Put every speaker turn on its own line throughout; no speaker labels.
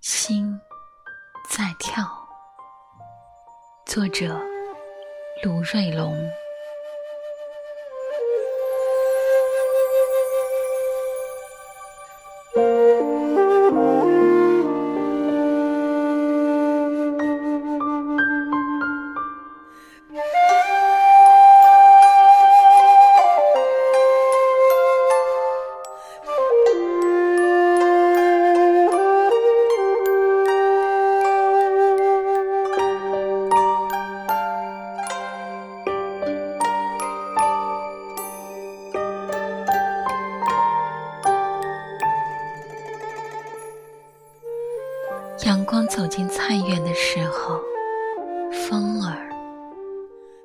心在跳。作者：卢瑞龙。阳光走进菜园的时候，风儿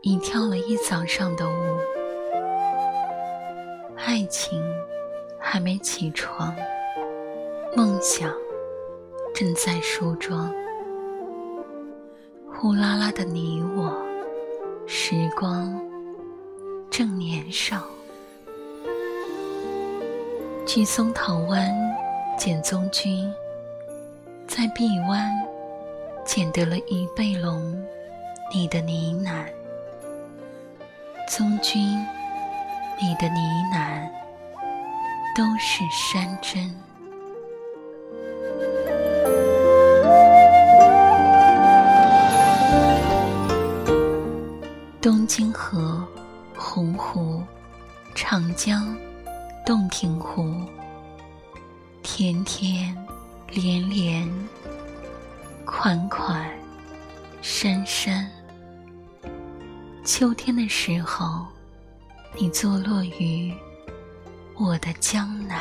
已跳了一早上的舞。爱情还没起床，梦想正在梳妆。呼啦啦的你我，时光正年少。去松桃湾捡棕菌。在臂弯捡得了一背笼，你的呢喃，宗君，你的呢喃，都是山珍。东京河、洪湖、长江、洞庭湖，天天。连连，款款，深深。秋天的时候，你坐落于我的江南。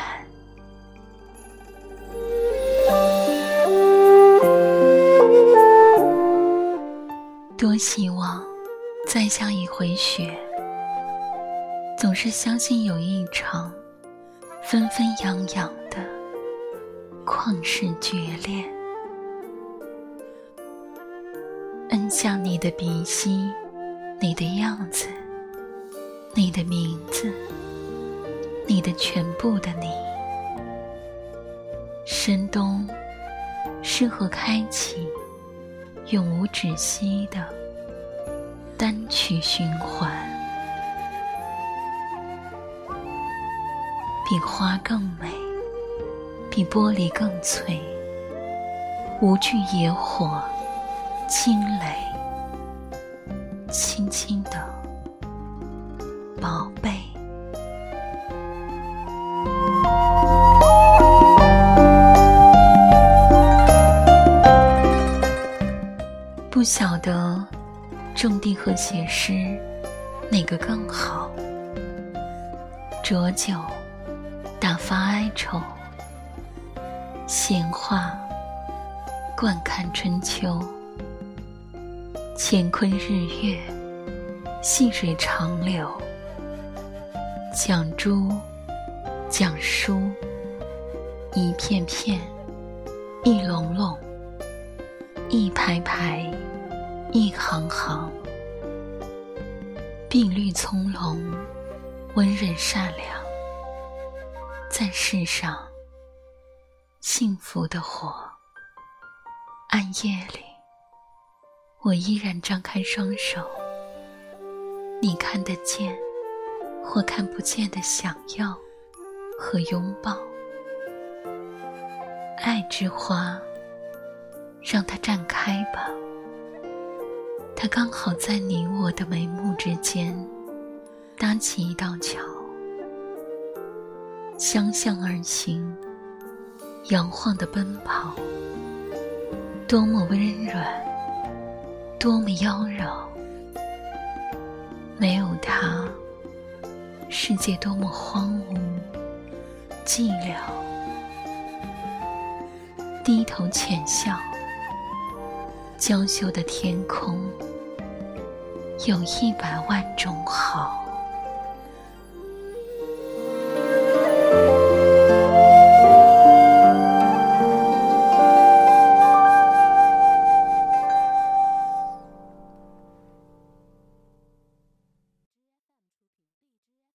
多希望再下一回雪，总是相信有一场纷纷扬扬。旷世绝恋，摁向你的鼻息，你的样子，你的名字，你的全部的你。深冬，适合开启永无止息的单曲循环，比花更美。比玻璃更脆，无惧野火、惊雷，轻轻的，宝贝。不晓得种地和写诗哪个更好？浊酒打发哀愁。闲话，惯看春秋。乾坤日月，细水长流。讲珠，讲书，一片片，一笼笼，一排排，一行行。碧绿葱茏，温润善良，在世上。幸福的火，暗夜里，我依然张开双手。你看得见或看不见的想要和拥抱，爱之花，让它绽开吧。它刚好在你我的眉目之间搭起一道桥，相向而行。摇晃的奔跑，多么温软，多么妖娆。没有他，世界多么荒芜、寂寥。低头浅笑，娇羞的天空，有一百万种好。